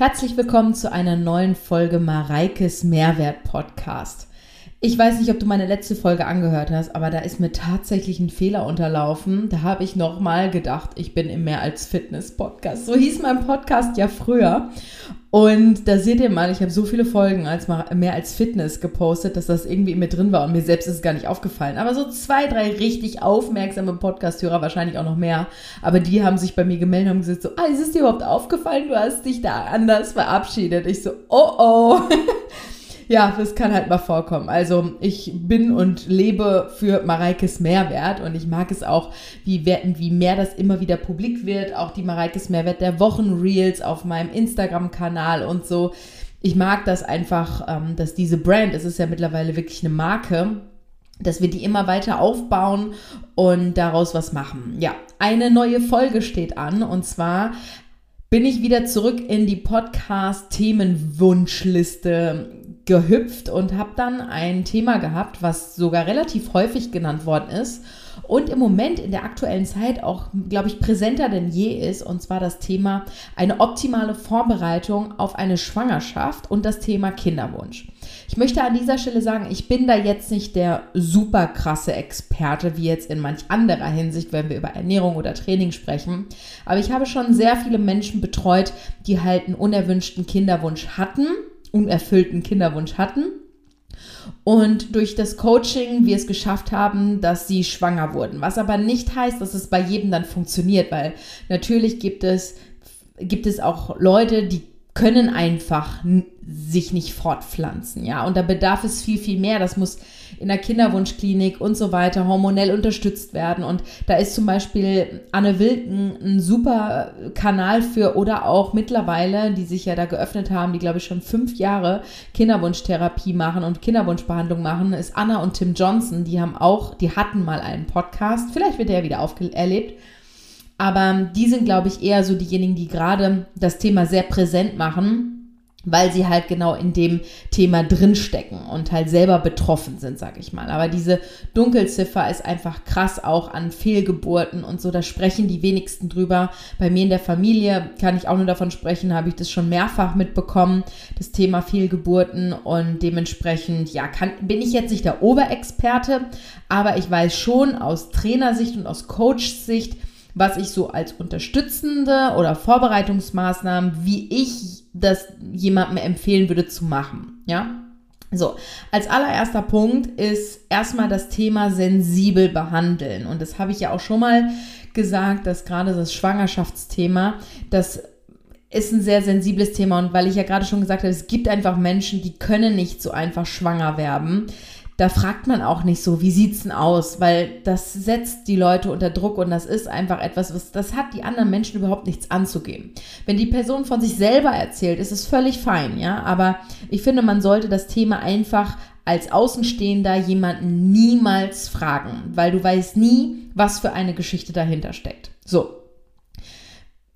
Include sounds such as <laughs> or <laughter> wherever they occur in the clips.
Herzlich willkommen zu einer neuen Folge Mareikes Mehrwert Podcast. Ich weiß nicht, ob du meine letzte Folge angehört hast, aber da ist mir tatsächlich ein Fehler unterlaufen. Da habe ich nochmal gedacht, ich bin im Mehr als Fitness Podcast. So hieß mein Podcast ja früher. Und da seht ihr mal, ich habe so viele Folgen als mehr als Fitness gepostet, dass das irgendwie mit drin war und mir selbst ist es gar nicht aufgefallen. Aber so zwei, drei richtig aufmerksame Podcast-Hörer, wahrscheinlich auch noch mehr, aber die haben sich bei mir gemeldet und gesagt so, ah, ist es dir überhaupt aufgefallen? Du hast dich da anders verabschiedet. Ich so, oh oh. <laughs> Ja, das kann halt mal vorkommen. Also ich bin und lebe für Mareikes Mehrwert und ich mag es auch, wie, wie mehr das immer wieder publik wird. Auch die Mareikes Mehrwert der Wochenreels auf meinem Instagram-Kanal und so. Ich mag das einfach, ähm, dass diese Brand, es ist ja mittlerweile wirklich eine Marke, dass wir die immer weiter aufbauen und daraus was machen. Ja, eine neue Folge steht an und zwar bin ich wieder zurück in die Podcast-Themenwunschliste gehüpft und habe dann ein Thema gehabt, was sogar relativ häufig genannt worden ist und im Moment in der aktuellen Zeit auch, glaube ich, präsenter denn je ist, und zwar das Thema eine optimale Vorbereitung auf eine Schwangerschaft und das Thema Kinderwunsch. Ich möchte an dieser Stelle sagen, ich bin da jetzt nicht der super krasse Experte, wie jetzt in manch anderer Hinsicht, wenn wir über Ernährung oder Training sprechen. Aber ich habe schon sehr viele Menschen betreut, die halt einen unerwünschten Kinderwunsch hatten unerfüllten Kinderwunsch hatten. Und durch das Coaching wir es geschafft haben, dass sie schwanger wurden. Was aber nicht heißt, dass es bei jedem dann funktioniert, weil natürlich gibt es, gibt es auch Leute, die können einfach sich nicht fortpflanzen, ja. Und da bedarf es viel, viel mehr. Das muss in der Kinderwunschklinik und so weiter hormonell unterstützt werden. Und da ist zum Beispiel Anne Wilken ein super Kanal für oder auch mittlerweile, die sich ja da geöffnet haben, die glaube ich schon fünf Jahre Kinderwunschtherapie machen und Kinderwunschbehandlung machen, ist Anna und Tim Johnson. Die haben auch, die hatten mal einen Podcast. Vielleicht wird der wieder auferlebt. Aber die sind, glaube ich, eher so diejenigen, die gerade das Thema sehr präsent machen weil sie halt genau in dem Thema drinstecken und halt selber betroffen sind, sag ich mal. Aber diese Dunkelziffer ist einfach krass auch an Fehlgeburten und so, da sprechen die wenigsten drüber. Bei mir in der Familie kann ich auch nur davon sprechen, habe ich das schon mehrfach mitbekommen, das Thema Fehlgeburten und dementsprechend, ja, kann, bin ich jetzt nicht der Oberexperte, aber ich weiß schon aus Trainersicht und aus Coach-Sicht, was ich so als unterstützende oder Vorbereitungsmaßnahmen, wie ich das jemandem empfehlen würde zu machen. Ja. So, als allererster Punkt ist erstmal das Thema sensibel behandeln. Und das habe ich ja auch schon mal gesagt, dass gerade das Schwangerschaftsthema, das ist ein sehr sensibles Thema. Und weil ich ja gerade schon gesagt habe, es gibt einfach Menschen, die können nicht so einfach schwanger werden da fragt man auch nicht so, wie sieht's denn aus, weil das setzt die Leute unter Druck und das ist einfach etwas, was das hat die anderen Menschen überhaupt nichts anzugeben. Wenn die Person von sich selber erzählt, ist es völlig fein, ja, aber ich finde, man sollte das Thema einfach als Außenstehender jemanden niemals fragen, weil du weißt nie, was für eine Geschichte dahinter steckt. So,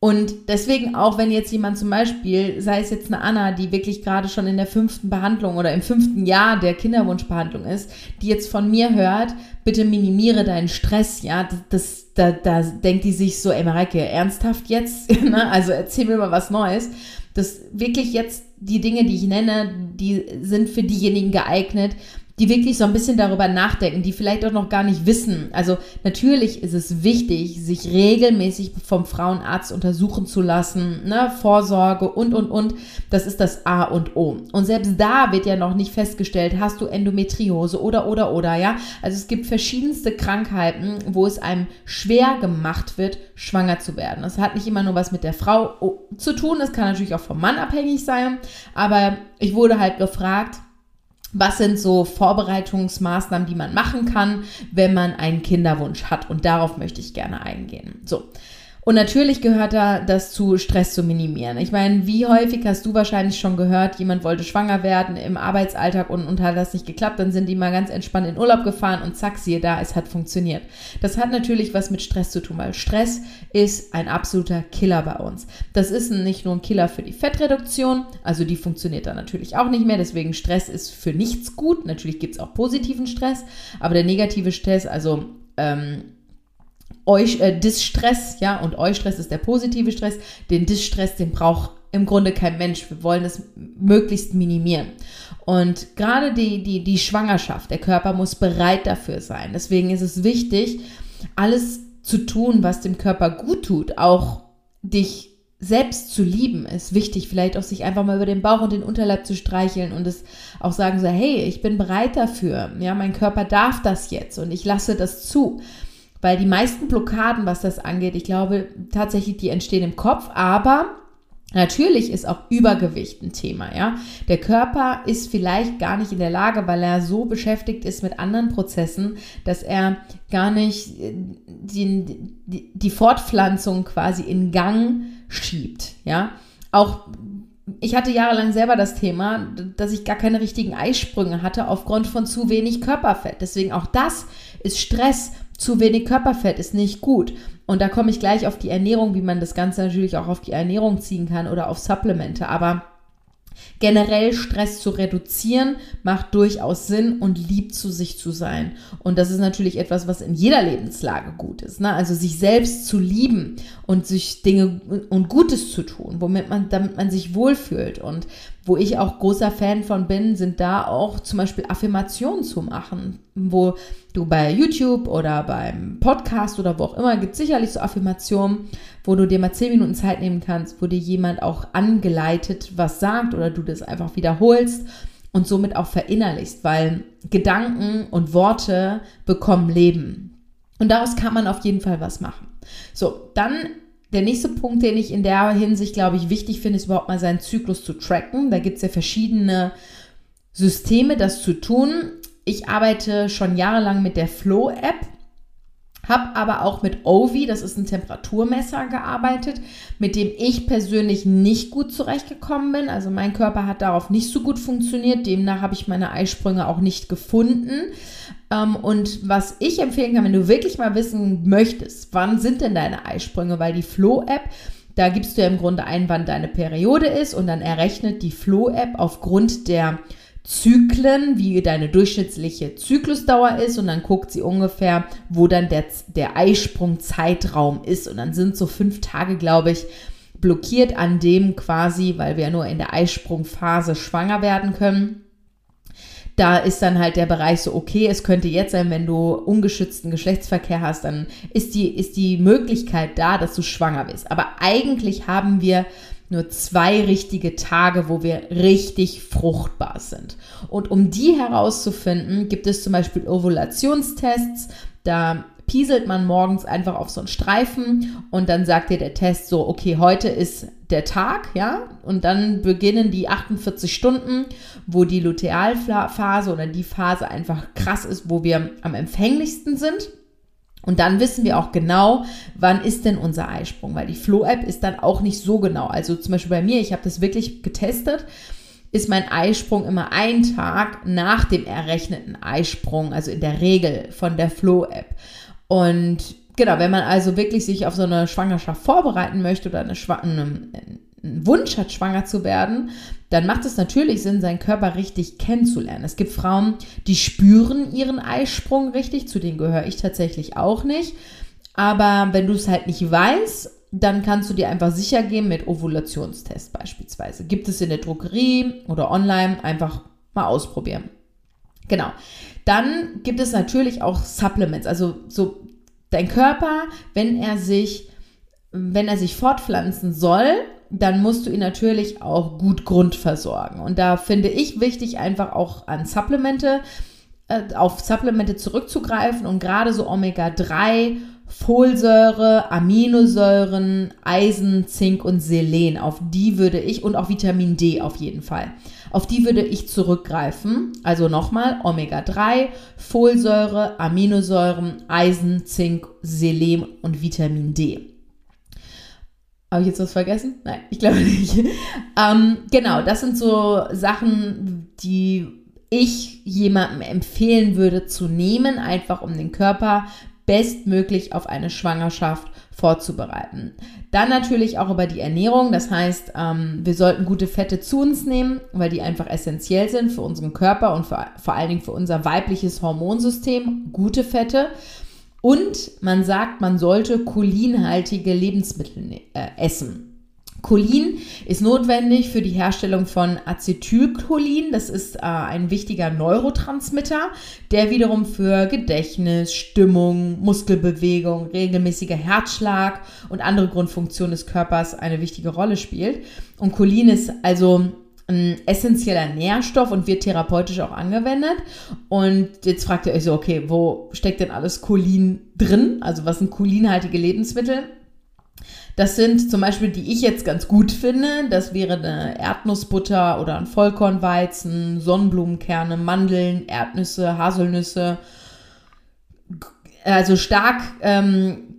und deswegen auch, wenn jetzt jemand zum Beispiel, sei es jetzt eine Anna, die wirklich gerade schon in der fünften Behandlung oder im fünften Jahr der Kinderwunschbehandlung ist, die jetzt von mir hört, bitte minimiere deinen Stress, ja, das, das da, da denkt die sich so, ey Mareike, ernsthaft jetzt? <laughs> Ne? also erzähl mir mal was Neues. Das wirklich jetzt die Dinge, die ich nenne, die sind für diejenigen geeignet, die wirklich so ein bisschen darüber nachdenken, die vielleicht auch noch gar nicht wissen. Also natürlich ist es wichtig, sich regelmäßig vom Frauenarzt untersuchen zu lassen, ne? Vorsorge und, und, und. Das ist das A und O. Und selbst da wird ja noch nicht festgestellt, hast du Endometriose oder, oder, oder, ja. Also es gibt verschiedenste Krankheiten, wo es einem schwer gemacht wird, schwanger zu werden. Das hat nicht immer nur was mit der Frau zu tun, das kann natürlich auch vom Mann abhängig sein, aber ich wurde halt gefragt, was sind so Vorbereitungsmaßnahmen, die man machen kann, wenn man einen Kinderwunsch hat? Und darauf möchte ich gerne eingehen. So. Und natürlich gehört da das zu Stress zu minimieren. Ich meine, wie häufig hast du wahrscheinlich schon gehört, jemand wollte schwanger werden im Arbeitsalltag und, und hat das nicht geklappt, dann sind die mal ganz entspannt in Urlaub gefahren und zack, siehe da, es hat funktioniert. Das hat natürlich was mit Stress zu tun, weil Stress ist ein absoluter Killer bei uns. Das ist nicht nur ein Killer für die Fettreduktion, also die funktioniert dann natürlich auch nicht mehr, deswegen Stress ist für nichts gut. Natürlich gibt es auch positiven Stress, aber der negative Stress, also ähm, euch äh, Distress, ja, und Eustress ist der positive Stress. Den Distress, den braucht im Grunde kein Mensch. Wir wollen es möglichst minimieren. Und gerade die, die, die Schwangerschaft, der Körper muss bereit dafür sein. Deswegen ist es wichtig, alles zu tun, was dem Körper gut tut, auch dich selbst zu lieben, ist wichtig. Vielleicht auch sich einfach mal über den Bauch und den Unterleib zu streicheln und es auch sagen so, hey, ich bin bereit dafür. Ja, mein Körper darf das jetzt und ich lasse das zu. Weil die meisten Blockaden, was das angeht, ich glaube tatsächlich, die entstehen im Kopf, aber Natürlich ist auch Übergewicht ein Thema, ja. Der Körper ist vielleicht gar nicht in der Lage, weil er so beschäftigt ist mit anderen Prozessen, dass er gar nicht äh, die, die, die Fortpflanzung quasi in Gang schiebt, ja. Auch ich hatte jahrelang selber das Thema, dass ich gar keine richtigen Eisprünge hatte aufgrund von zu wenig Körperfett. Deswegen auch das ist Stress. Zu wenig Körperfett ist nicht gut. Und da komme ich gleich auf die Ernährung, wie man das Ganze natürlich auch auf die Ernährung ziehen kann oder auf Supplemente. Aber Generell Stress zu reduzieren macht durchaus Sinn und lieb zu sich zu sein. Und das ist natürlich etwas, was in jeder Lebenslage gut ist. Ne? Also sich selbst zu lieben und sich Dinge und Gutes zu tun, womit man, damit man sich wohlfühlt. Und wo ich auch großer Fan von bin, sind da auch zum Beispiel Affirmationen zu machen, wo du bei YouTube oder beim Podcast oder wo auch immer gibt sicherlich so Affirmationen, wo du dir mal zehn Minuten Zeit nehmen kannst, wo dir jemand auch angeleitet was sagt oder du das einfach wiederholst und somit auch verinnerlichst, weil Gedanken und Worte bekommen Leben. Und daraus kann man auf jeden Fall was machen. So, dann der nächste Punkt, den ich in der Hinsicht, glaube ich, wichtig finde, ist überhaupt mal seinen Zyklus zu tracken. Da gibt es ja verschiedene Systeme, das zu tun. Ich arbeite schon jahrelang mit der Flow-App habe aber auch mit Ovi, das ist ein Temperaturmesser, gearbeitet, mit dem ich persönlich nicht gut zurechtgekommen bin. Also mein Körper hat darauf nicht so gut funktioniert. Demnach habe ich meine Eisprünge auch nicht gefunden. Ähm, und was ich empfehlen kann, wenn du wirklich mal wissen möchtest, wann sind denn deine Eisprünge, weil die Flow-App, da gibst du ja im Grunde ein, wann deine Periode ist und dann errechnet die Flow-App aufgrund der Zyklen, wie deine durchschnittliche Zyklusdauer ist und dann guckt sie ungefähr, wo dann der, der Eisprungzeitraum ist und dann sind so fünf Tage, glaube ich, blockiert an dem quasi, weil wir ja nur in der Eisprungphase schwanger werden können. Da ist dann halt der Bereich so, okay, es könnte jetzt sein, wenn du ungeschützten Geschlechtsverkehr hast, dann ist die, ist die Möglichkeit da, dass du schwanger bist. Aber eigentlich haben wir nur zwei richtige Tage, wo wir richtig fruchtbar sind. Und um die herauszufinden, gibt es zum Beispiel Ovulationstests. Da pieselt man morgens einfach auf so einen Streifen und dann sagt dir der Test so, okay, heute ist der Tag, ja, und dann beginnen die 48 Stunden, wo die Lutealphase oder die Phase einfach krass ist, wo wir am empfänglichsten sind. Und dann wissen wir auch genau, wann ist denn unser Eisprung, weil die Flow-App ist dann auch nicht so genau. Also zum Beispiel bei mir, ich habe das wirklich getestet, ist mein Eisprung immer ein Tag nach dem errechneten Eisprung, also in der Regel von der Flow-App. Und genau, wenn man also wirklich sich auf so eine Schwangerschaft vorbereiten möchte oder eine, eine, einen Wunsch hat, schwanger zu werden, dann macht es natürlich Sinn, seinen Körper richtig kennenzulernen. Es gibt Frauen, die spüren ihren Eisprung richtig, zu denen gehöre ich tatsächlich auch nicht. Aber wenn du es halt nicht weißt, dann kannst du dir einfach sicher gehen mit Ovulationstest beispielsweise. Gibt es in der Drogerie oder online, einfach mal ausprobieren. Genau. Dann gibt es natürlich auch Supplements, also so dein Körper, wenn er sich wenn er sich fortpflanzen soll, dann musst du ihn natürlich auch gut grundversorgen. Und da finde ich wichtig, einfach auch an Supplemente, äh, auf Supplemente zurückzugreifen und gerade so Omega-3, Folsäure, Aminosäuren, Eisen, Zink und Selen, auf die würde ich und auch Vitamin D auf jeden Fall. Auf die würde ich zurückgreifen. Also nochmal Omega-3, Folsäure, Aminosäuren, Eisen, Zink, Selen und Vitamin D. Habe ich jetzt was vergessen? Nein, ich glaube nicht. <laughs> ähm, genau, das sind so Sachen, die ich jemandem empfehlen würde zu nehmen, einfach um den Körper bestmöglich auf eine Schwangerschaft vorzubereiten. Dann natürlich auch über die Ernährung. Das heißt, ähm, wir sollten gute Fette zu uns nehmen, weil die einfach essentiell sind für unseren Körper und für, vor allen Dingen für unser weibliches Hormonsystem. Gute Fette. Und man sagt, man sollte cholinhaltige Lebensmittel äh, essen. Cholin ist notwendig für die Herstellung von Acetylcholin. Das ist äh, ein wichtiger Neurotransmitter, der wiederum für Gedächtnis, Stimmung, Muskelbewegung, regelmäßiger Herzschlag und andere Grundfunktionen des Körpers eine wichtige Rolle spielt. Und Cholin ist also ein essentieller Nährstoff und wird therapeutisch auch angewendet. Und jetzt fragt ihr euch so, okay, wo steckt denn alles Cholin drin? Also was sind cholinhaltige Lebensmittel? Das sind zum Beispiel, die ich jetzt ganz gut finde. Das wäre eine Erdnussbutter oder ein Vollkornweizen, Sonnenblumenkerne, Mandeln, Erdnüsse, Haselnüsse. Also stark ähm,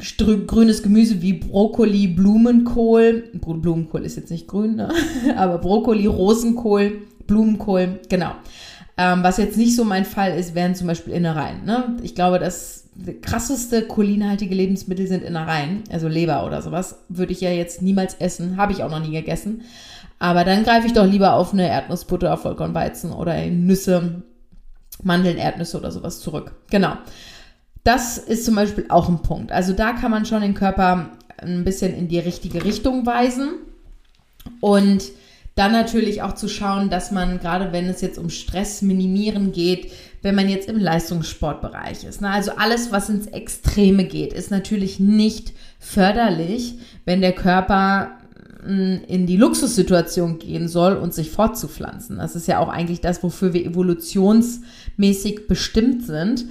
grünes Gemüse wie Brokkoli, Blumenkohl. Blumenkohl ist jetzt nicht grün, ne? <laughs> aber Brokkoli, Rosenkohl, Blumenkohl, genau. Ähm, was jetzt nicht so mein Fall ist, wären zum Beispiel Innereien. Ne? Ich glaube, das krasseste cholinhaltige Lebensmittel sind Innereien, also Leber oder sowas. Würde ich ja jetzt niemals essen, habe ich auch noch nie gegessen. Aber dann greife ich doch lieber auf eine Erdnussbutter, Vollkornweizen oder Nüsse, Mandeln, Erdnüsse oder sowas zurück. Genau. Das ist zum Beispiel auch ein Punkt. Also da kann man schon den Körper ein bisschen in die richtige Richtung weisen. Und dann natürlich auch zu schauen, dass man, gerade wenn es jetzt um Stress minimieren geht, wenn man jetzt im Leistungssportbereich ist, ne, also alles, was ins Extreme geht, ist natürlich nicht förderlich, wenn der Körper hm, in die Luxussituation gehen soll und sich fortzupflanzen. Das ist ja auch eigentlich das, wofür wir evolutionsmäßig bestimmt sind.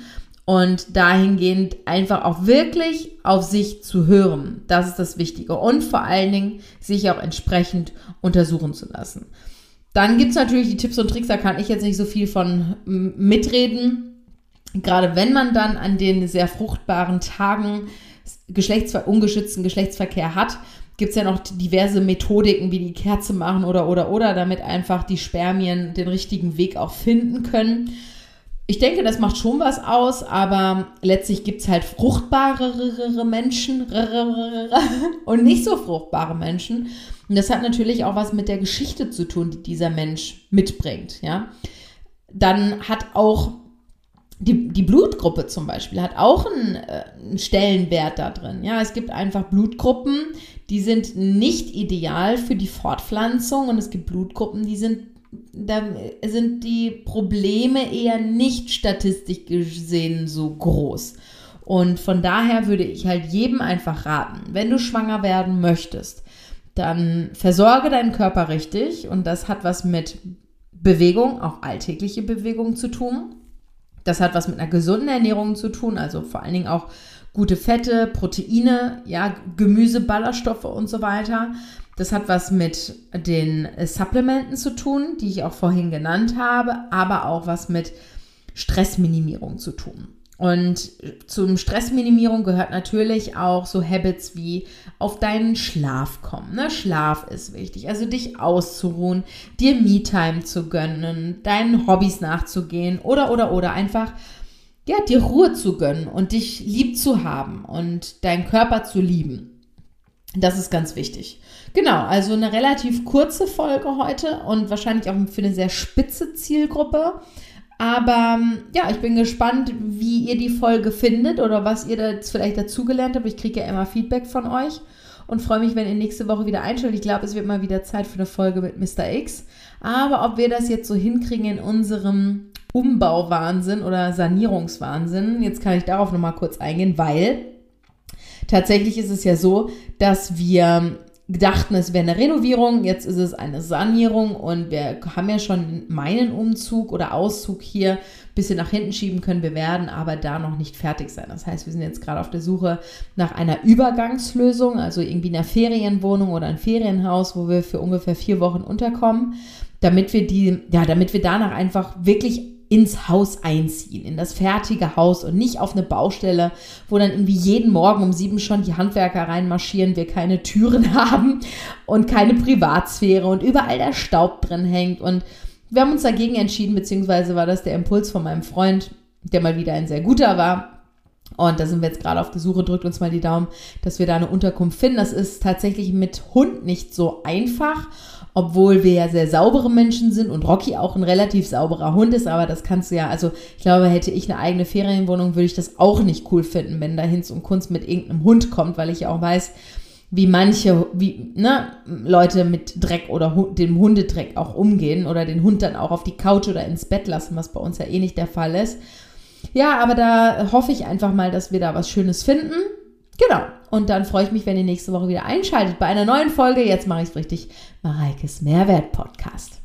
Und dahingehend einfach auch wirklich auf sich zu hören. Das ist das Wichtige. Und vor allen Dingen sich auch entsprechend untersuchen zu lassen. Dann gibt es natürlich die Tipps und Tricks, da kann ich jetzt nicht so viel von mitreden. Gerade wenn man dann an den sehr fruchtbaren Tagen Geschlechtsver ungeschützten Geschlechtsverkehr hat, gibt es ja noch diverse Methodiken, wie die Kerze machen oder oder oder, damit einfach die Spermien den richtigen Weg auch finden können ich denke, das macht schon was aus, aber letztlich gibt es halt fruchtbarere Menschen <laughs> und nicht so fruchtbare Menschen. Und das hat natürlich auch was mit der Geschichte zu tun, die dieser Mensch mitbringt. Ja? Dann hat auch die, die Blutgruppe zum Beispiel hat auch einen, äh, einen Stellenwert da drin. Ja, es gibt einfach Blutgruppen, die sind nicht ideal für die Fortpflanzung und es gibt Blutgruppen, die sind da sind die Probleme eher nicht statistisch gesehen so groß. Und von daher würde ich halt jedem einfach raten, wenn du schwanger werden möchtest, dann versorge deinen Körper richtig und das hat was mit Bewegung, auch alltägliche Bewegung zu tun. Das hat was mit einer gesunden Ernährung zu tun, also vor allen Dingen auch gute Fette, Proteine, ja, Gemüse, Ballaststoffe und so weiter. Das hat was mit den Supplementen zu tun, die ich auch vorhin genannt habe, aber auch was mit Stressminimierung zu tun. Und zum Stressminimierung gehört natürlich auch so Habits wie auf deinen Schlaf kommen. Ne? Schlaf ist wichtig, also dich auszuruhen, dir Me-Time zu gönnen, deinen Hobbys nachzugehen oder oder oder einfach ja, dir Ruhe zu gönnen und dich lieb zu haben und deinen Körper zu lieben. Das ist ganz wichtig. Genau, also eine relativ kurze Folge heute und wahrscheinlich auch für eine sehr spitze Zielgruppe. Aber ja, ich bin gespannt, wie ihr die Folge findet oder was ihr da vielleicht dazugelernt habt. Ich kriege ja immer Feedback von euch und freue mich, wenn ihr nächste Woche wieder einschaltet. Ich glaube, es wird mal wieder Zeit für eine Folge mit Mr. X. Aber ob wir das jetzt so hinkriegen in unserem Umbauwahnsinn oder Sanierungswahnsinn, jetzt kann ich darauf nochmal kurz eingehen, weil Tatsächlich ist es ja so, dass wir dachten, es wäre eine Renovierung, jetzt ist es eine Sanierung und wir haben ja schon meinen Umzug oder Auszug hier ein bisschen nach hinten schieben können. Wir werden aber da noch nicht fertig sein. Das heißt, wir sind jetzt gerade auf der Suche nach einer Übergangslösung, also irgendwie einer Ferienwohnung oder ein Ferienhaus, wo wir für ungefähr vier Wochen unterkommen, damit wir die, ja, damit wir danach einfach wirklich ins Haus einziehen, in das fertige Haus und nicht auf eine Baustelle, wo dann irgendwie jeden Morgen um sieben schon die Handwerker reinmarschieren, wir keine Türen <laughs> haben und keine Privatsphäre und überall der Staub drin hängt. Und wir haben uns dagegen entschieden, beziehungsweise war das der Impuls von meinem Freund, der mal wieder ein sehr guter war. Und da sind wir jetzt gerade auf der Suche, drückt uns mal die Daumen, dass wir da eine Unterkunft finden. Das ist tatsächlich mit Hund nicht so einfach obwohl wir ja sehr saubere Menschen sind und Rocky auch ein relativ sauberer Hund ist, aber das kannst du ja, also ich glaube, hätte ich eine eigene Ferienwohnung, würde ich das auch nicht cool finden, wenn da Hinz und Kunst mit irgendeinem Hund kommt, weil ich ja auch weiß, wie manche wie, ne, Leute mit Dreck oder Hu dem Hundedreck auch umgehen oder den Hund dann auch auf die Couch oder ins Bett lassen, was bei uns ja eh nicht der Fall ist. Ja, aber da hoffe ich einfach mal, dass wir da was Schönes finden. Genau. Und dann freue ich mich, wenn ihr nächste Woche wieder einschaltet bei einer neuen Folge. Jetzt mache ich es richtig. Mareikes Mehrwert Podcast.